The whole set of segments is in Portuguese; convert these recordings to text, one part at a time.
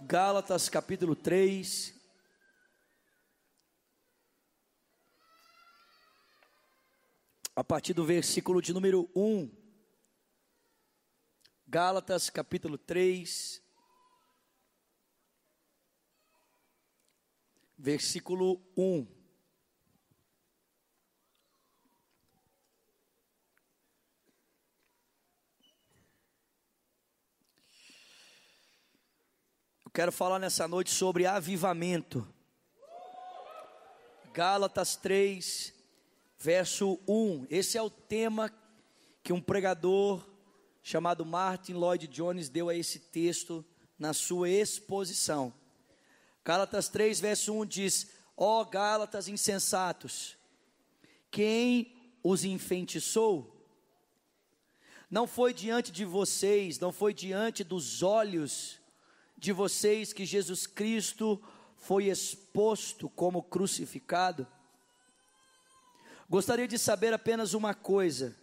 Gálatas capítulo 3. A partir do versículo de número 1. Gálatas capítulo 3. Versículo 1. Quero falar nessa noite sobre avivamento. Gálatas 3, verso 1. Esse é o tema que um pregador chamado Martin Lloyd Jones deu a esse texto na sua exposição. Gálatas 3, verso 1 diz: Ó oh, Gálatas insensatos, quem os enfeitiçou? Não foi diante de vocês, não foi diante dos olhos de vocês que Jesus Cristo foi exposto como crucificado? Gostaria de saber apenas uma coisa: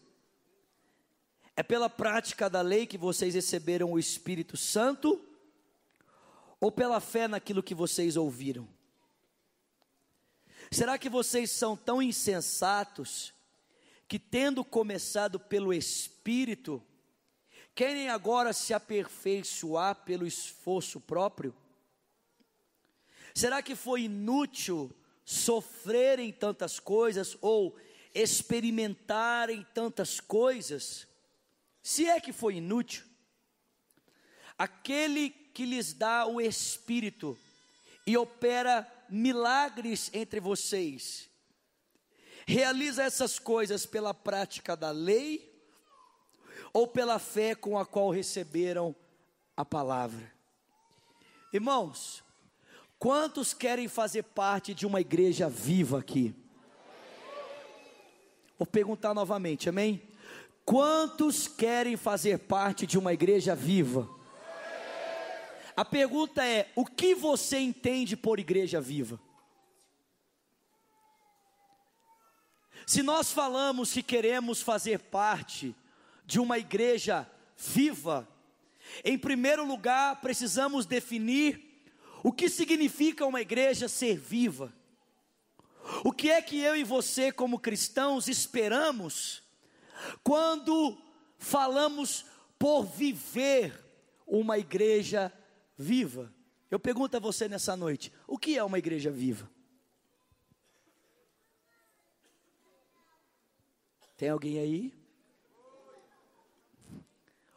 é pela prática da lei que vocês receberam o Espírito Santo? Ou pela fé naquilo que vocês ouviram? Será que vocês são tão insensatos que, tendo começado pelo Espírito, Querem agora se aperfeiçoar pelo esforço próprio? Será que foi inútil sofrerem tantas coisas ou experimentarem tantas coisas? Se é que foi inútil, aquele que lhes dá o Espírito e opera milagres entre vocês, realiza essas coisas pela prática da lei ou pela fé com a qual receberam a palavra. Irmãos, quantos querem fazer parte de uma igreja viva aqui? Vou perguntar novamente, amém? Quantos querem fazer parte de uma igreja viva? A pergunta é: o que você entende por igreja viva? Se nós falamos que queremos fazer parte de uma igreja viva, em primeiro lugar, precisamos definir o que significa uma igreja ser viva. O que é que eu e você, como cristãos, esperamos quando falamos por viver uma igreja viva? Eu pergunto a você nessa noite: o que é uma igreja viva? Tem alguém aí?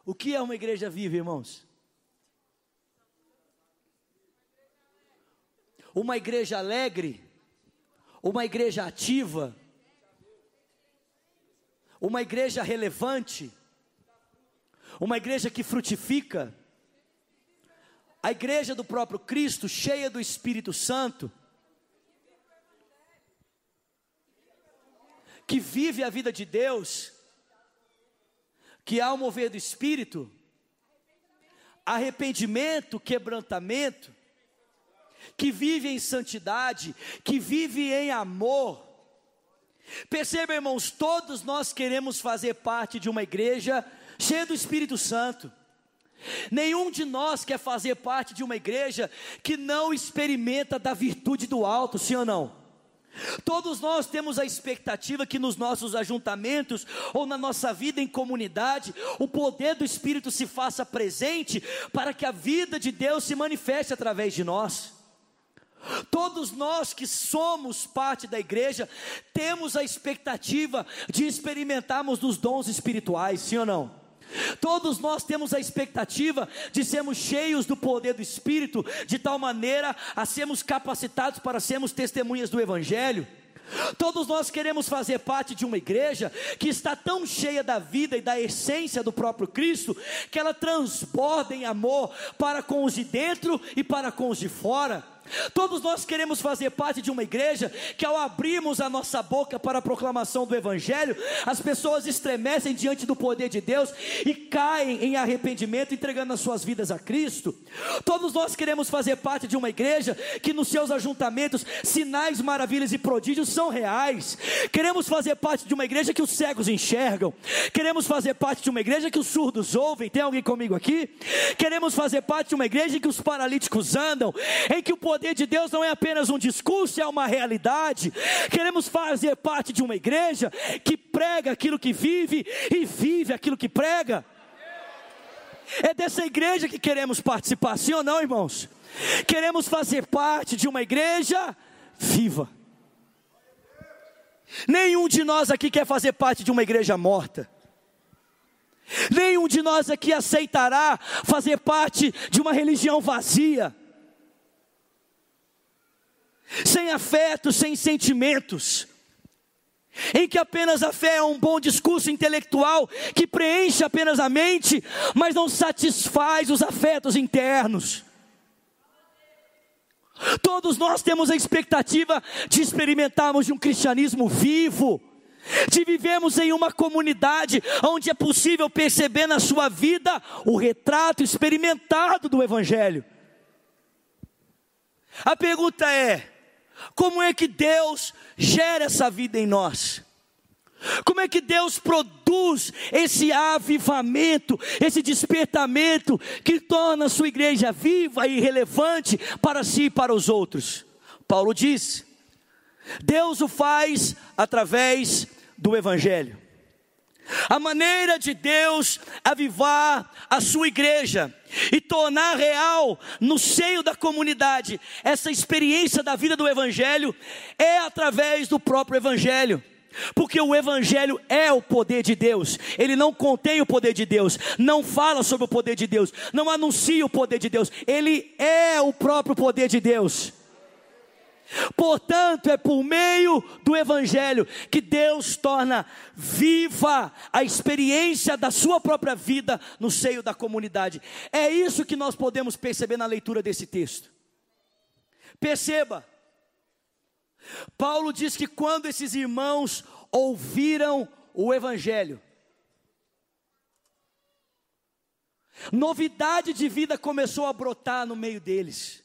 O que é uma igreja viva, irmãos? Uma igreja alegre, uma igreja ativa, uma igreja relevante, uma igreja que frutifica, a igreja do próprio Cristo, cheia do Espírito Santo, que vive a vida de Deus, que há o mover do Espírito, arrependimento, quebrantamento, que vive em santidade, que vive em amor. Perceba, irmãos, todos nós queremos fazer parte de uma igreja cheia do Espírito Santo. Nenhum de nós quer fazer parte de uma igreja que não experimenta da virtude do alto, sim ou não? Todos nós temos a expectativa que nos nossos ajuntamentos ou na nossa vida em comunidade, o poder do Espírito se faça presente para que a vida de Deus se manifeste através de nós. Todos nós que somos parte da igreja temos a expectativa de experimentarmos dos dons espirituais, sim ou não? Todos nós temos a expectativa de sermos cheios do poder do Espírito, de tal maneira a sermos capacitados para sermos testemunhas do Evangelho. Todos nós queremos fazer parte de uma igreja que está tão cheia da vida e da essência do próprio Cristo, que ela transborda em amor para com os de dentro e para com os de fora. Todos nós queremos fazer parte de uma igreja que, ao abrirmos a nossa boca para a proclamação do Evangelho, as pessoas estremecem diante do poder de Deus e caem em arrependimento, entregando as suas vidas a Cristo. Todos nós queremos fazer parte de uma igreja que, nos seus ajuntamentos, sinais, maravilhas e prodígios são reais. Queremos fazer parte de uma igreja que os cegos enxergam. Queremos fazer parte de uma igreja que os surdos ouvem. Tem alguém comigo aqui? Queremos fazer parte de uma igreja em que os paralíticos andam, em que o poder poder de Deus não é apenas um discurso, é uma realidade. Queremos fazer parte de uma igreja que prega aquilo que vive e vive aquilo que prega. É dessa igreja que queremos participar, sim ou não, irmãos? Queremos fazer parte de uma igreja viva. Nenhum de nós aqui quer fazer parte de uma igreja morta. Nenhum de nós aqui aceitará fazer parte de uma religião vazia sem afeto, sem sentimentos, em que apenas a fé é um bom discurso intelectual que preenche apenas a mente, mas não satisfaz os afetos internos. Todos nós temos a expectativa de experimentarmos um cristianismo vivo, de vivermos em uma comunidade onde é possível perceber na sua vida o retrato experimentado do Evangelho. A pergunta é: como é que Deus gera essa vida em nós? Como é que Deus produz esse avivamento, esse despertamento que torna a sua igreja viva e relevante para si e para os outros? Paulo diz: Deus o faz através do Evangelho. A maneira de Deus avivar a sua igreja e tornar real no seio da comunidade essa experiência da vida do Evangelho é através do próprio Evangelho. Porque o Evangelho é o poder de Deus, ele não contém o poder de Deus, não fala sobre o poder de Deus, não anuncia o poder de Deus, ele é o próprio poder de Deus. Portanto, é por meio do Evangelho que Deus torna viva a experiência da sua própria vida no seio da comunidade. É isso que nós podemos perceber na leitura desse texto. Perceba, Paulo diz que quando esses irmãos ouviram o Evangelho, novidade de vida começou a brotar no meio deles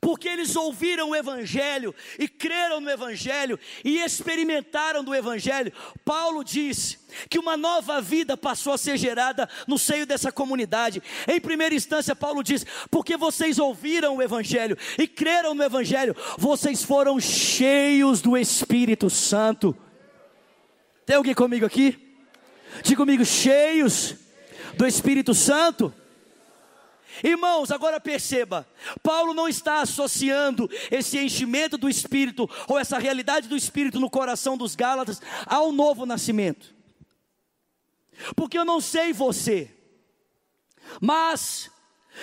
porque eles ouviram o Evangelho e creram no Evangelho e experimentaram do Evangelho. Paulo diz que uma nova vida passou a ser gerada no seio dessa comunidade. Em primeira instância, Paulo diz: porque vocês ouviram o Evangelho e creram no Evangelho, vocês foram cheios do Espírito Santo. Tem alguém comigo aqui? Diga comigo, cheios do Espírito Santo. Irmãos, agora perceba, Paulo não está associando esse enchimento do Espírito, ou essa realidade do Espírito no coração dos Gálatas, ao novo nascimento. Porque eu não sei você, mas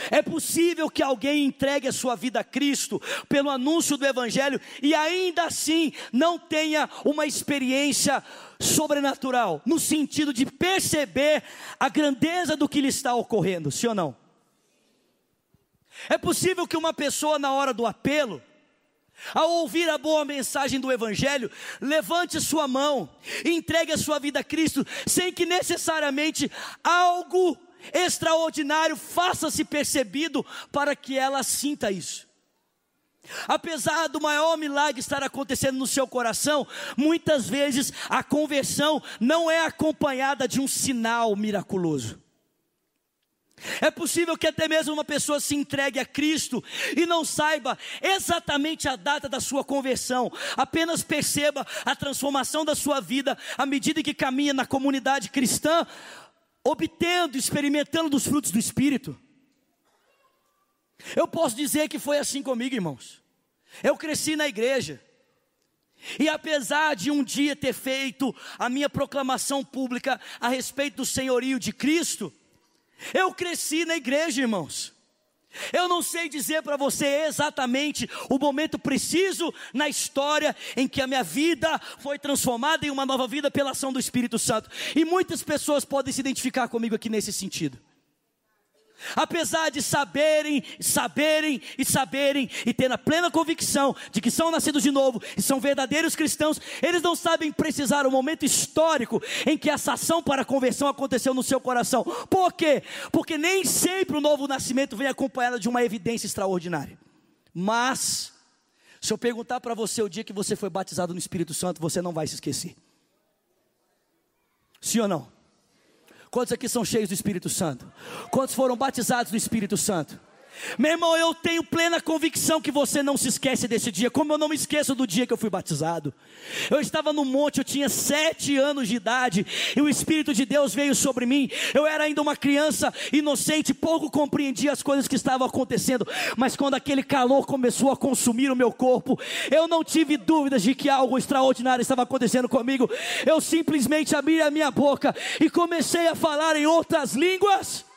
é possível que alguém entregue a sua vida a Cristo pelo anúncio do Evangelho e ainda assim não tenha uma experiência sobrenatural, no sentido de perceber a grandeza do que lhe está ocorrendo, sim ou não? É possível que uma pessoa, na hora do apelo, ao ouvir a boa mensagem do Evangelho, levante sua mão e entregue a sua vida a Cristo, sem que necessariamente algo extraordinário faça-se percebido para que ela sinta isso. Apesar do maior milagre estar acontecendo no seu coração, muitas vezes a conversão não é acompanhada de um sinal miraculoso. É possível que até mesmo uma pessoa se entregue a Cristo e não saiba exatamente a data da sua conversão, apenas perceba a transformação da sua vida à medida que caminha na comunidade cristã, obtendo, experimentando dos frutos do Espírito. Eu posso dizer que foi assim comigo, irmãos. Eu cresci na igreja. E apesar de um dia ter feito a minha proclamação pública a respeito do senhorio de Cristo, eu cresci na igreja, irmãos. Eu não sei dizer para você exatamente o momento preciso na história em que a minha vida foi transformada em uma nova vida pela ação do Espírito Santo. E muitas pessoas podem se identificar comigo aqui nesse sentido. Apesar de saberem, saberem e saberem e ter a plena convicção de que são nascidos de novo e são verdadeiros cristãos, eles não sabem precisar o momento histórico em que essa ação para a conversão aconteceu no seu coração. Por quê? Porque nem sempre o novo nascimento vem acompanhado de uma evidência extraordinária. Mas, se eu perguntar para você o dia que você foi batizado no Espírito Santo, você não vai se esquecer. Sim ou não? Quantos aqui são cheios do Espírito Santo? Quantos foram batizados no Espírito Santo? Meu irmão, eu tenho plena convicção que você não se esquece desse dia, como eu não me esqueço do dia que eu fui batizado. Eu estava no monte, eu tinha sete anos de idade, e o Espírito de Deus veio sobre mim. Eu era ainda uma criança inocente, pouco compreendia as coisas que estavam acontecendo, mas quando aquele calor começou a consumir o meu corpo, eu não tive dúvidas de que algo extraordinário estava acontecendo comigo. Eu simplesmente abri a minha boca e comecei a falar em outras línguas.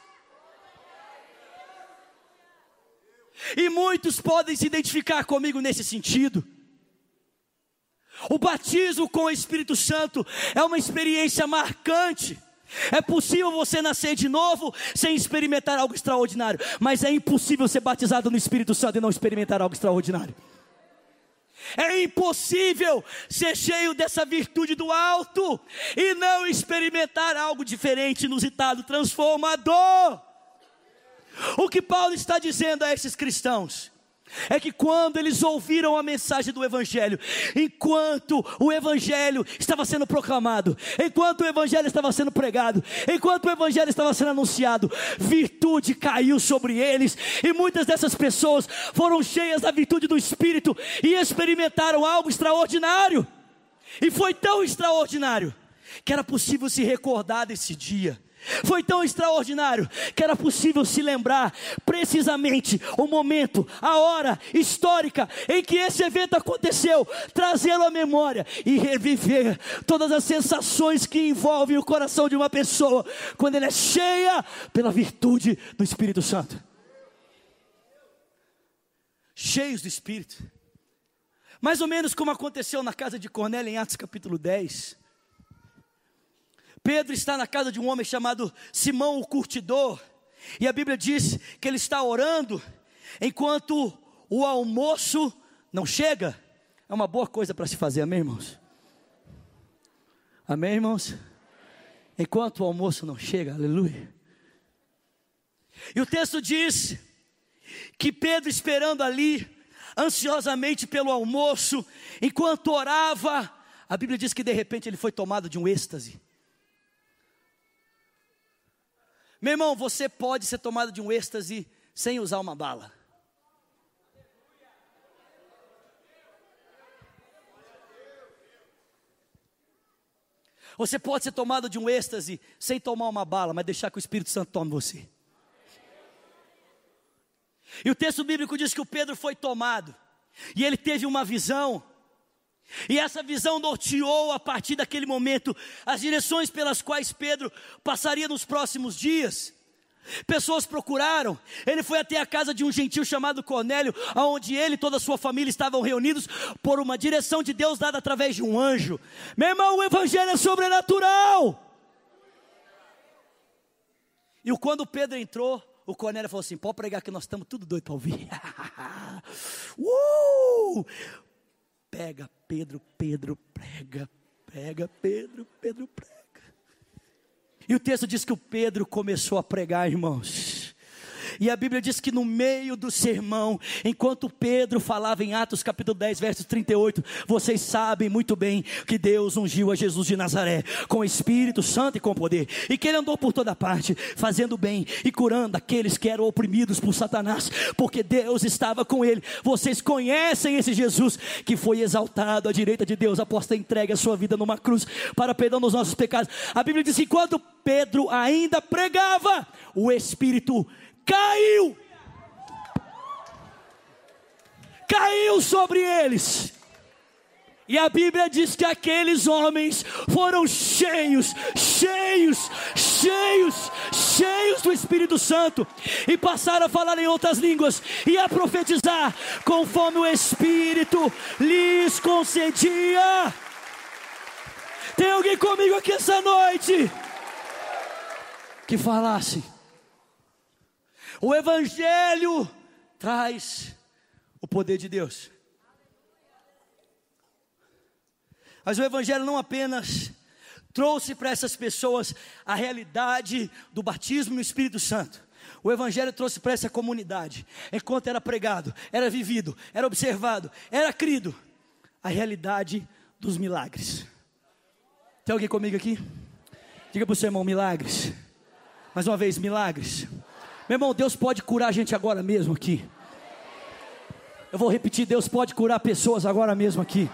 E muitos podem se identificar comigo nesse sentido. O batismo com o Espírito Santo é uma experiência marcante. É possível você nascer de novo sem experimentar algo extraordinário, mas é impossível ser batizado no Espírito Santo e não experimentar algo extraordinário. É impossível ser cheio dessa virtude do alto e não experimentar algo diferente, inusitado, transformador. O que Paulo está dizendo a esses cristãos é que quando eles ouviram a mensagem do Evangelho, enquanto o Evangelho estava sendo proclamado, enquanto o Evangelho estava sendo pregado, enquanto o Evangelho estava sendo anunciado, virtude caiu sobre eles, e muitas dessas pessoas foram cheias da virtude do Espírito e experimentaram algo extraordinário, e foi tão extraordinário que era possível se recordar desse dia. Foi tão extraordinário que era possível se lembrar precisamente o momento, a hora histórica em que esse evento aconteceu, trazê-lo à memória e reviver todas as sensações que envolvem o coração de uma pessoa quando ela é cheia pela virtude do Espírito Santo. Cheios do Espírito. Mais ou menos como aconteceu na casa de Cornélio em Atos capítulo 10. Pedro está na casa de um homem chamado Simão o Curtidor, e a Bíblia diz que ele está orando enquanto o almoço não chega. É uma boa coisa para se fazer, amém, irmãos? Amém, irmãos? Enquanto o almoço não chega, aleluia. E o texto diz que Pedro esperando ali, ansiosamente pelo almoço, enquanto orava, a Bíblia diz que de repente ele foi tomado de um êxtase. Meu irmão, você pode ser tomado de um êxtase sem usar uma bala. Você pode ser tomado de um êxtase sem tomar uma bala, mas deixar que o Espírito Santo tome você. E o texto bíblico diz que o Pedro foi tomado, e ele teve uma visão, e essa visão norteou a partir daquele momento as direções pelas quais Pedro passaria nos próximos dias. Pessoas procuraram, ele foi até a casa de um gentil chamado Cornélio, onde ele e toda a sua família estavam reunidos por uma direção de Deus dada através de um anjo. Meu irmão, o evangelho é sobrenatural. E quando Pedro entrou, o Cornélio falou assim: pode pregar que nós estamos tudo doido para ouvir. uh! Pega Pedro, Pedro, prega, pega Pedro, Pedro, prega. E o texto diz que o Pedro começou a pregar, irmãos. E a Bíblia diz que no meio do sermão, enquanto Pedro falava em Atos capítulo 10, versos 38, vocês sabem muito bem que Deus ungiu a Jesus de Nazaré com Espírito Santo e com poder, e que ele andou por toda parte, fazendo bem e curando aqueles que eram oprimidos por Satanás, porque Deus estava com ele. Vocês conhecem esse Jesus que foi exaltado à direita de Deus após ter entregue a sua vida numa cruz para perdão dos nossos pecados. A Bíblia diz que quando Pedro ainda pregava, o Espírito caiu. Caiu sobre eles. E a Bíblia diz que aqueles homens foram cheios, cheios, cheios, cheios do Espírito Santo e passaram a falar em outras línguas e a profetizar conforme o Espírito lhes concedia. Tem alguém comigo aqui essa noite que falasse O Evangelho traz o poder de Deus. Mas o Evangelho não apenas trouxe para essas pessoas a realidade do batismo no Espírito Santo. O Evangelho trouxe para essa comunidade, enquanto era pregado, era vivido, era observado, era crido, a realidade dos milagres. Tem alguém comigo aqui? Diga para o seu irmão: milagres. Mais uma vez, milagres. Meu irmão, Deus pode curar a gente agora mesmo aqui. Eu vou repetir: Deus pode curar pessoas agora mesmo aqui.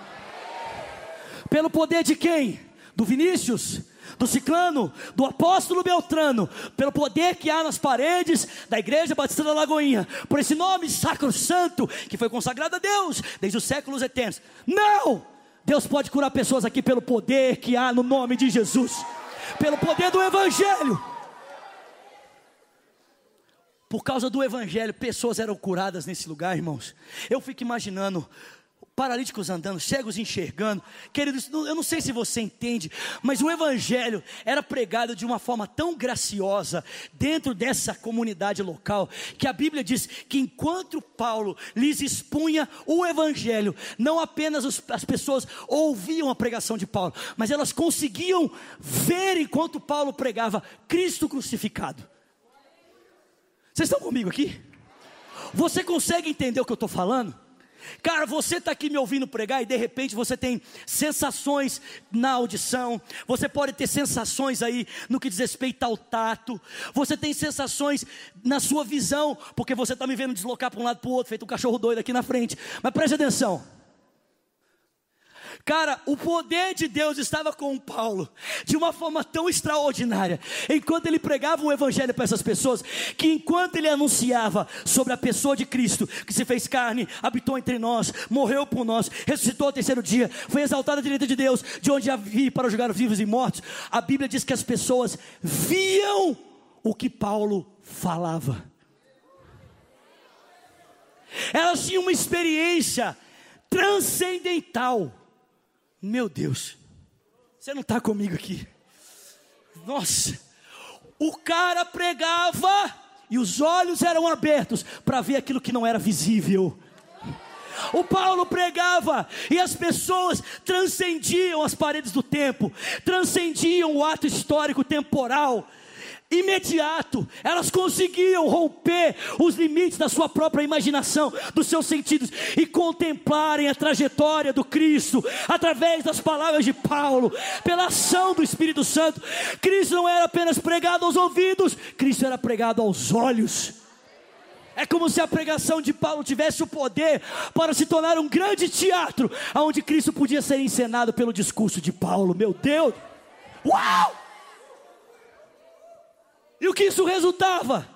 Pelo poder de quem? Do Vinícius? do ciclano, do apóstolo Beltrano, pelo poder que há nas paredes da igreja Batista da Lagoinha, por esse nome sacro santo que foi consagrado a Deus desde os séculos eternos. Não! Deus pode curar pessoas aqui pelo poder que há no nome de Jesus, pelo poder do Evangelho. Por causa do Evangelho, pessoas eram curadas nesse lugar, irmãos. Eu fico imaginando paralíticos andando, cegos enxergando. Queridos, eu não sei se você entende, mas o Evangelho era pregado de uma forma tão graciosa dentro dessa comunidade local, que a Bíblia diz que enquanto Paulo lhes expunha o Evangelho, não apenas as pessoas ouviam a pregação de Paulo, mas elas conseguiam ver enquanto Paulo pregava Cristo crucificado. Vocês estão comigo aqui? Você consegue entender o que eu estou falando? Cara, você está aqui me ouvindo pregar e de repente você tem sensações na audição, você pode ter sensações aí no que diz respeito ao tato, você tem sensações na sua visão, porque você está me vendo deslocar para um lado para o outro, feito um cachorro doido aqui na frente. Mas preste atenção. Cara, o poder de Deus estava com Paulo de uma forma tão extraordinária, enquanto ele pregava o evangelho para essas pessoas, que enquanto ele anunciava sobre a pessoa de Cristo, que se fez carne, habitou entre nós, morreu por nós, ressuscitou ao terceiro dia, foi exaltado à direita de Deus, de onde havia para julgar os vivos e mortos, a Bíblia diz que as pessoas viam o que Paulo falava. Elas tinham uma experiência transcendental meu Deus, você não está comigo aqui. Nossa, o cara pregava e os olhos eram abertos para ver aquilo que não era visível. O Paulo pregava e as pessoas transcendiam as paredes do tempo, transcendiam o ato histórico temporal imediato, elas conseguiam romper os limites da sua própria imaginação, dos seus sentidos e contemplarem a trajetória do Cristo através das palavras de Paulo, pela ação do Espírito Santo. Cristo não era apenas pregado aos ouvidos, Cristo era pregado aos olhos. É como se a pregação de Paulo tivesse o poder para se tornar um grande teatro, onde Cristo podia ser encenado pelo discurso de Paulo. Meu Deus! Uau! E o que isso resultava?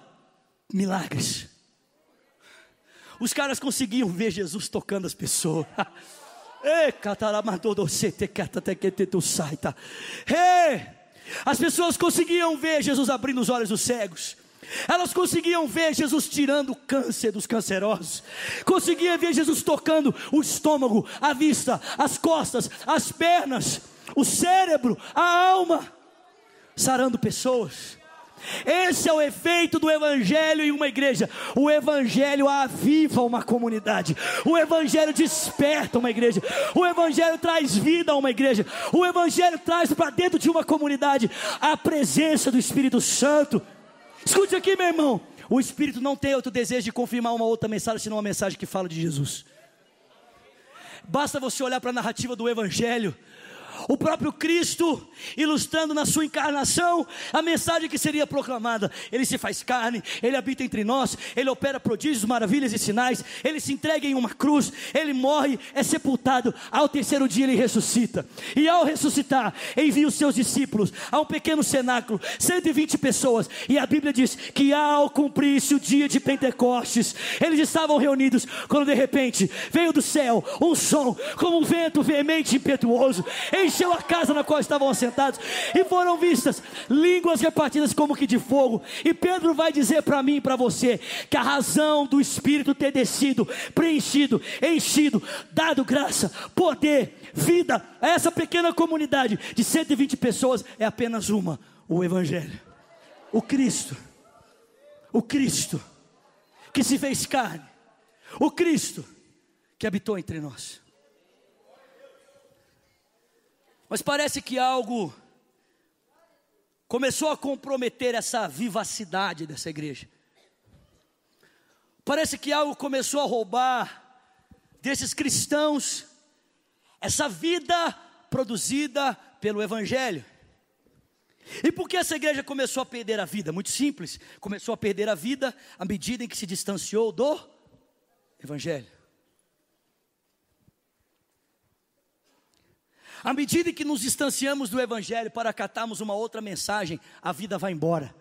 Milagres. Os caras conseguiam ver Jesus tocando as pessoas. As pessoas conseguiam ver Jesus abrindo os olhos dos cegos. Elas conseguiam ver Jesus tirando o câncer dos cancerosos. Conseguiam ver Jesus tocando o estômago, a vista, as costas, as pernas, o cérebro, a alma, sarando pessoas. Esse é o efeito do Evangelho em uma igreja. O Evangelho aviva uma comunidade. O Evangelho desperta uma igreja. O Evangelho traz vida a uma igreja. O Evangelho traz para dentro de uma comunidade a presença do Espírito Santo. Escute aqui, meu irmão. O Espírito não tem outro desejo de confirmar uma outra mensagem, senão uma mensagem que fala de Jesus. Basta você olhar para a narrativa do Evangelho o próprio Cristo, ilustrando na sua encarnação a mensagem que seria proclamada. Ele se faz carne, ele habita entre nós, ele opera prodígios, maravilhas e sinais, ele se entrega em uma cruz, ele morre, é sepultado, ao terceiro dia ele ressuscita. E ao ressuscitar, envia os seus discípulos a um pequeno cenáculo, 120 pessoas, e a Bíblia diz que ao cumprir-se o dia de Pentecostes, eles estavam reunidos, quando de repente veio do céu um som, como um vento veemente e impetuoso encheu a casa na qual estavam assentados, e foram vistas línguas repartidas como que de fogo. E Pedro vai dizer para mim e para você que a razão do Espírito ter descido, preenchido, enchido, dado graça, poder, vida a essa pequena comunidade de 120 pessoas é apenas uma: o Evangelho, o Cristo, o Cristo. que se fez carne, o Cristo que habitou entre nós. Mas parece que algo começou a comprometer essa vivacidade dessa igreja. Parece que algo começou a roubar desses cristãos essa vida produzida pelo Evangelho. E por que essa igreja começou a perder a vida? Muito simples, começou a perder a vida à medida em que se distanciou do Evangelho. À medida que nos distanciamos do Evangelho para acatarmos uma outra mensagem, a vida vai embora.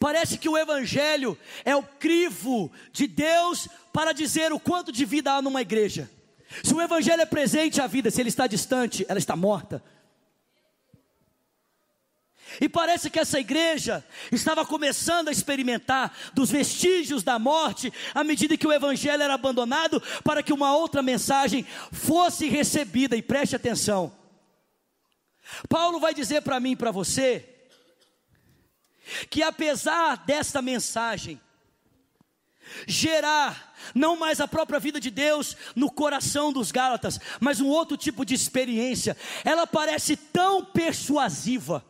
Parece que o Evangelho é o crivo de Deus para dizer o quanto de vida há numa igreja. Se o Evangelho é presente à vida, se ele está distante, ela está morta. E parece que essa igreja estava começando a experimentar dos vestígios da morte à medida que o evangelho era abandonado para que uma outra mensagem fosse recebida. E preste atenção. Paulo vai dizer para mim e para você que apesar desta mensagem gerar não mais a própria vida de Deus no coração dos Gálatas, mas um outro tipo de experiência, ela parece tão persuasiva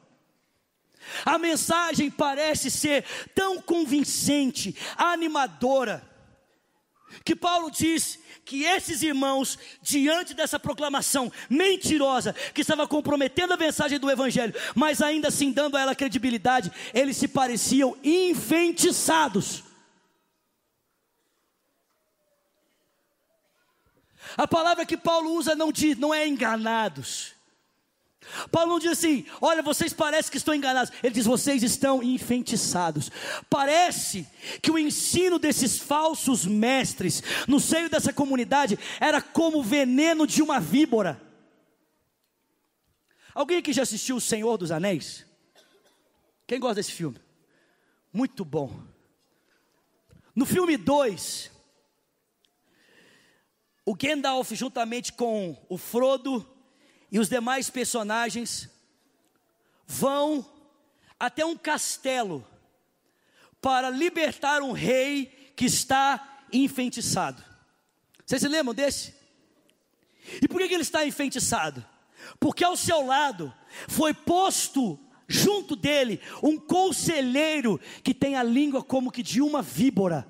a mensagem parece ser tão convincente, animadora, que Paulo diz que esses irmãos, diante dessa proclamação mentirosa, que estava comprometendo a mensagem do Evangelho, mas ainda assim dando a ela credibilidade, eles se pareciam enfeitiçados. A palavra que Paulo usa não diz, não é enganados. Paulo não diz assim, olha, vocês parecem que estão enganados. Ele diz, vocês estão enfeitiçados. Parece que o ensino desses falsos mestres no seio dessa comunidade era como o veneno de uma víbora. Alguém que já assistiu O Senhor dos Anéis? Quem gosta desse filme? Muito bom. No filme 2, o Gandalf, juntamente com o Frodo, e os demais personagens vão até um castelo para libertar um rei que está enfeitiçado. Vocês se lembram desse? E por que ele está enfeitiçado? Porque ao seu lado foi posto junto dele um conselheiro que tem a língua como que de uma víbora.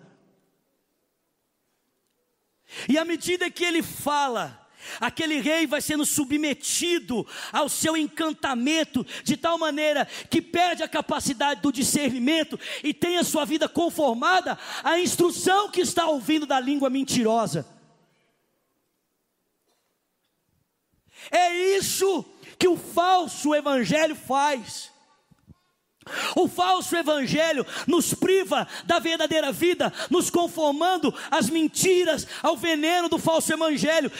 E à medida que ele fala, Aquele rei vai sendo submetido ao seu encantamento, de tal maneira que perde a capacidade do discernimento e tem a sua vida conformada à instrução que está ouvindo da língua mentirosa. É isso que o falso evangelho faz. O falso evangelho nos priva da verdadeira vida, nos conformando às mentiras, ao veneno do falso evangelho,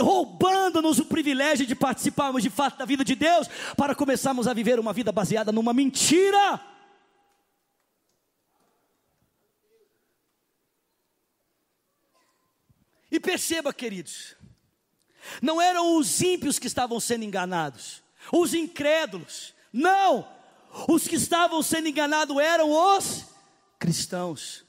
roubando-nos o privilégio de participarmos de fato da vida de Deus, para começarmos a viver uma vida baseada numa mentira. E perceba, queridos, não eram os ímpios que estavam sendo enganados, os incrédulos, não, os que estavam sendo enganados eram os cristãos.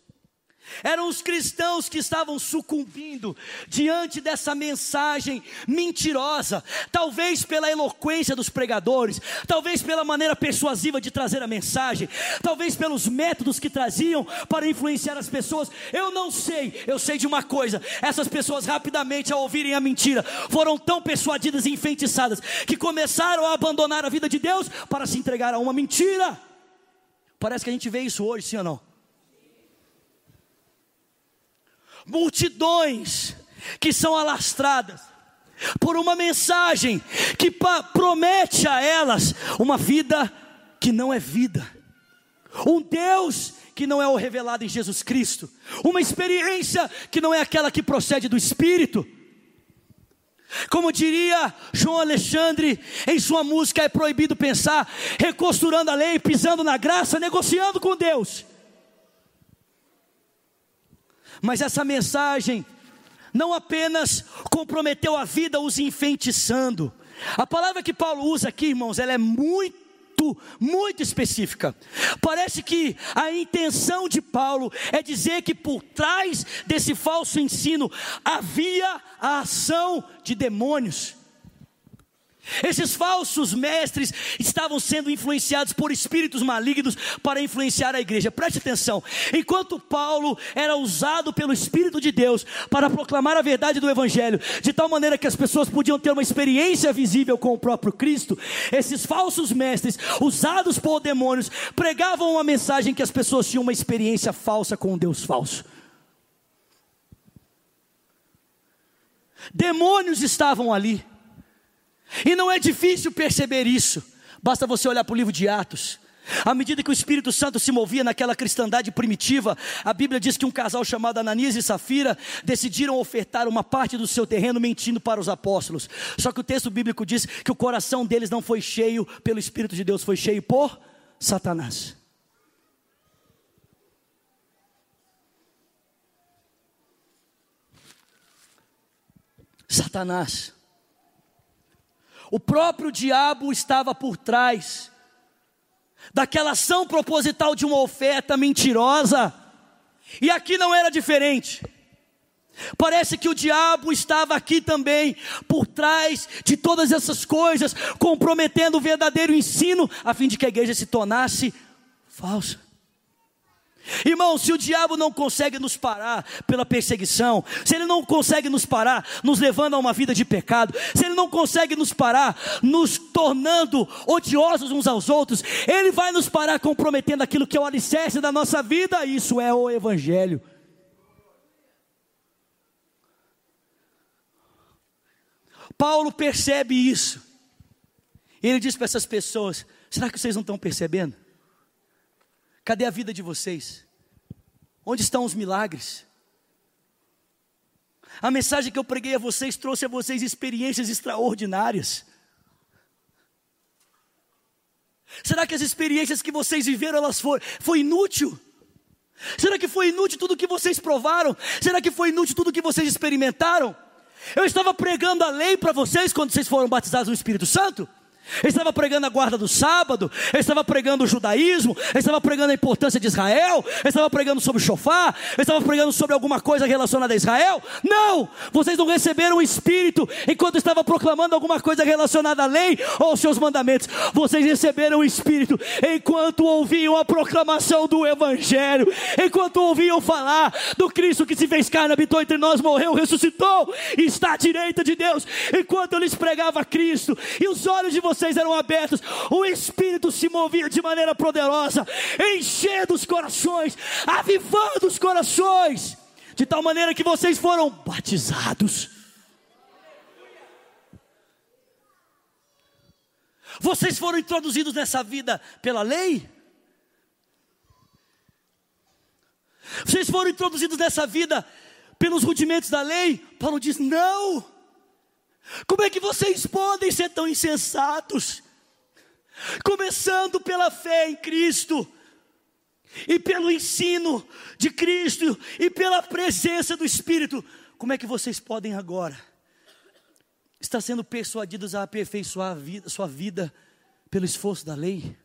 Eram os cristãos que estavam sucumbindo diante dessa mensagem mentirosa, talvez pela eloquência dos pregadores, talvez pela maneira persuasiva de trazer a mensagem, talvez pelos métodos que traziam para influenciar as pessoas. Eu não sei, eu sei de uma coisa: essas pessoas, rapidamente, ao ouvirem a mentira, foram tão persuadidas e enfeitiçadas que começaram a abandonar a vida de Deus para se entregar a uma mentira. Parece que a gente vê isso hoje, sim ou não? Multidões que são alastradas por uma mensagem que promete a elas uma vida que não é vida, um Deus que não é o revelado em Jesus Cristo, uma experiência que não é aquela que procede do Espírito. Como diria João Alexandre em sua música, é proibido pensar, recosturando a lei, pisando na graça, negociando com Deus. Mas essa mensagem não apenas comprometeu a vida os enfeitiçando. A palavra que Paulo usa aqui, irmãos, ela é muito muito, específica. Parece que a intenção de Paulo é dizer que por trás desse falso ensino havia a ação de demônios. Esses falsos mestres estavam sendo influenciados por espíritos malignos para influenciar a igreja. Preste atenção. Enquanto Paulo era usado pelo Espírito de Deus para proclamar a verdade do Evangelho, de tal maneira que as pessoas podiam ter uma experiência visível com o próprio Cristo, esses falsos mestres, usados por demônios, pregavam uma mensagem que as pessoas tinham uma experiência falsa com um Deus falso. Demônios estavam ali. E não é difícil perceber isso, basta você olhar para o livro de Atos. À medida que o Espírito Santo se movia naquela cristandade primitiva, a Bíblia diz que um casal chamado Ananias e Safira decidiram ofertar uma parte do seu terreno mentindo para os apóstolos. Só que o texto bíblico diz que o coração deles não foi cheio pelo Espírito de Deus, foi cheio por Satanás. Satanás. O próprio diabo estava por trás daquela ação proposital de uma oferta mentirosa. E aqui não era diferente. Parece que o diabo estava aqui também, por trás de todas essas coisas, comprometendo o verdadeiro ensino, a fim de que a igreja se tornasse falsa. Irmão, se o diabo não consegue nos parar pela perseguição, se ele não consegue nos parar nos levando a uma vida de pecado, se ele não consegue nos parar nos tornando odiosos uns aos outros, ele vai nos parar comprometendo aquilo que é o alicerce da nossa vida, isso é o Evangelho. Paulo percebe isso, ele diz para essas pessoas: será que vocês não estão percebendo? Cadê a vida de vocês? Onde estão os milagres? A mensagem que eu preguei a vocês trouxe a vocês experiências extraordinárias. Será que as experiências que vocês viveram elas foram foi inútil? Será que foi inútil tudo que vocês provaram? Será que foi inútil tudo que vocês experimentaram? Eu estava pregando a lei para vocês quando vocês foram batizados no Espírito Santo? Ele estava pregando a guarda do sábado, ele estava pregando o judaísmo, ele estava pregando a importância de Israel, ele estava pregando sobre o chofar, ele estava pregando sobre alguma coisa relacionada a Israel. Não! Vocês não receberam o Espírito enquanto estava proclamando alguma coisa relacionada à lei ou aos seus mandamentos. Vocês receberam o Espírito enquanto ouviam a proclamação do Evangelho, enquanto ouviam falar do Cristo que se fez carne, habitou entre nós, morreu, ressuscitou está à direita de Deus, enquanto eu lhes pregava Cristo e os olhos de vocês vocês eram abertos, o Espírito se movia de maneira poderosa, enchendo os corações, avivando os corações, de tal maneira que vocês foram batizados. Vocês foram introduzidos nessa vida pela lei? Vocês foram introduzidos nessa vida pelos rudimentos da lei? Paulo diz: não. Como é que vocês podem ser tão insensatos? Começando pela fé em Cristo, e pelo ensino de Cristo, e pela presença do Espírito, como é que vocês podem agora estar sendo persuadidos a aperfeiçoar a vida, sua vida pelo esforço da lei?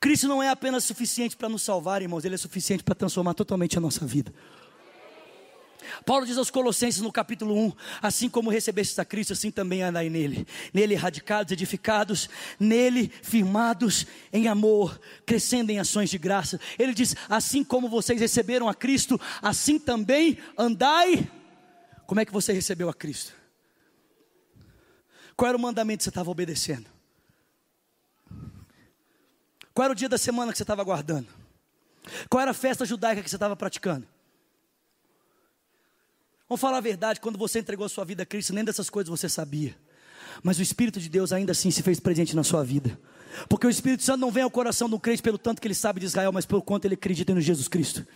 Cristo não é apenas suficiente para nos salvar, irmãos, Ele é suficiente para transformar totalmente a nossa vida. Paulo diz aos Colossenses no capítulo 1: Assim como recebestes a Cristo, assim também andai nele. Nele radicados, edificados, nele firmados em amor, crescendo em ações de graça. Ele diz: Assim como vocês receberam a Cristo, assim também andai. Como é que você recebeu a Cristo? Qual era o mandamento que você estava obedecendo? Qual era o dia da semana que você estava guardando? Qual era a festa judaica que você estava praticando? Vamos falar a verdade, quando você entregou a sua vida a Cristo, nem dessas coisas você sabia. Mas o Espírito de Deus ainda assim se fez presente na sua vida. Porque o Espírito Santo não vem ao coração do crente pelo tanto que ele sabe de Israel, mas pelo quanto ele acredita no Jesus Cristo.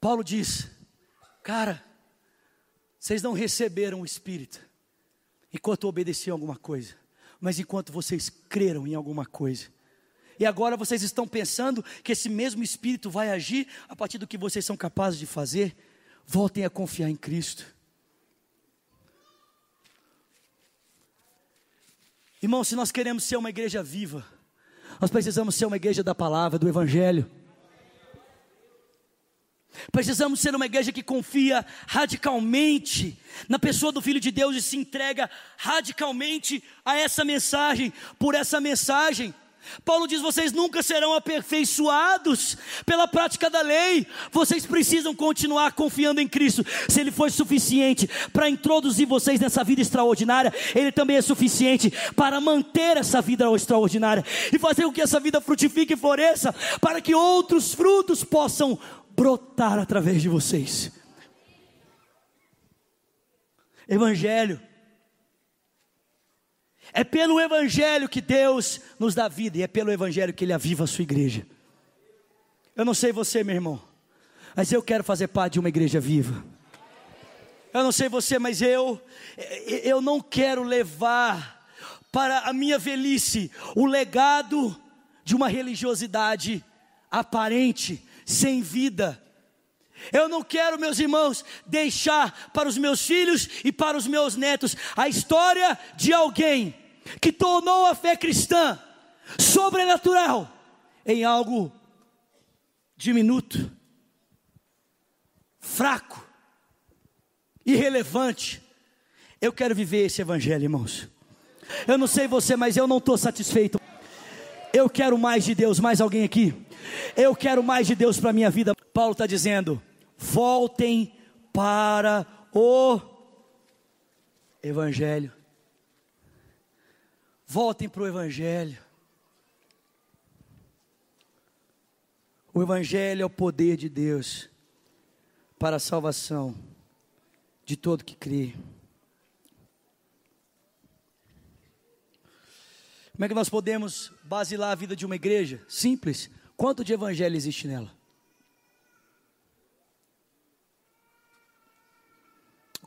Paulo diz: Cara, vocês não receberam o Espírito enquanto obedeciam alguma coisa, mas enquanto vocês creram em alguma coisa. E agora vocês estão pensando que esse mesmo Espírito vai agir a partir do que vocês são capazes de fazer? Voltem a confiar em Cristo. Irmão, se nós queremos ser uma igreja viva, nós precisamos ser uma igreja da palavra, do Evangelho. Precisamos ser uma igreja que confia radicalmente na pessoa do Filho de Deus e se entrega radicalmente a essa mensagem, por essa mensagem. Paulo diz: vocês nunca serão aperfeiçoados pela prática da lei, vocês precisam continuar confiando em Cristo. Se Ele foi suficiente para introduzir vocês nessa vida extraordinária, Ele também é suficiente para manter essa vida extraordinária e fazer com que essa vida frutifique e floresça, para que outros frutos possam brotar através de vocês. Evangelho. É pelo Evangelho que Deus nos dá vida e é pelo Evangelho que Ele aviva a sua igreja. Eu não sei você, meu irmão, mas eu quero fazer parte de uma igreja viva. Eu não sei você, mas eu, eu não quero levar para a minha velhice o legado de uma religiosidade aparente, sem vida. Eu não quero, meus irmãos, deixar para os meus filhos e para os meus netos a história de alguém que tornou a fé cristã sobrenatural em algo diminuto, fraco, irrelevante. Eu quero viver esse evangelho, irmãos. Eu não sei você, mas eu não estou satisfeito. Eu quero mais de Deus. Mais alguém aqui? Eu quero mais de Deus para a minha vida. Paulo está dizendo: voltem para o Evangelho. Voltem para o Evangelho. O Evangelho é o poder de Deus para a salvação de todo que crê. Como é que nós podemos basilar a vida de uma igreja? Simples. Quanto de evangelho existe nela?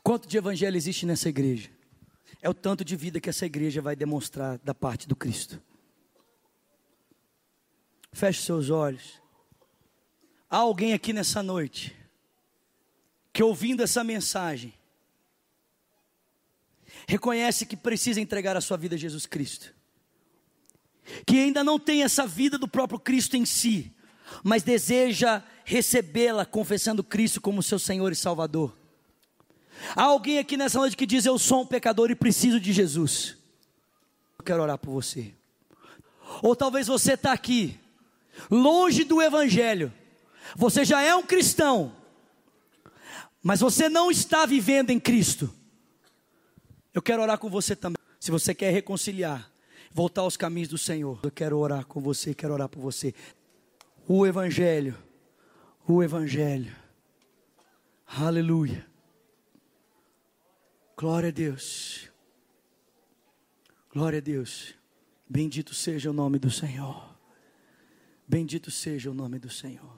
Quanto de evangelho existe nessa igreja? É o tanto de vida que essa igreja vai demonstrar da parte do Cristo. Feche seus olhos. Há alguém aqui nessa noite que ouvindo essa mensagem reconhece que precisa entregar a sua vida a Jesus Cristo que ainda não tem essa vida do próprio Cristo em si, mas deseja recebê-la confessando Cristo como seu Senhor e Salvador. Há alguém aqui nessa noite que diz: Eu sou um pecador e preciso de Jesus. Eu quero orar por você. Ou talvez você está aqui, longe do Evangelho, você já é um cristão, mas você não está vivendo em Cristo. Eu quero orar com você também. Se você quer reconciliar, voltar aos caminhos do Senhor. Eu quero orar com você, quero orar por você. O Evangelho, o Evangelho. Aleluia. Glória a Deus. Glória a Deus. Bendito seja o nome do Senhor. Bendito seja o nome do Senhor.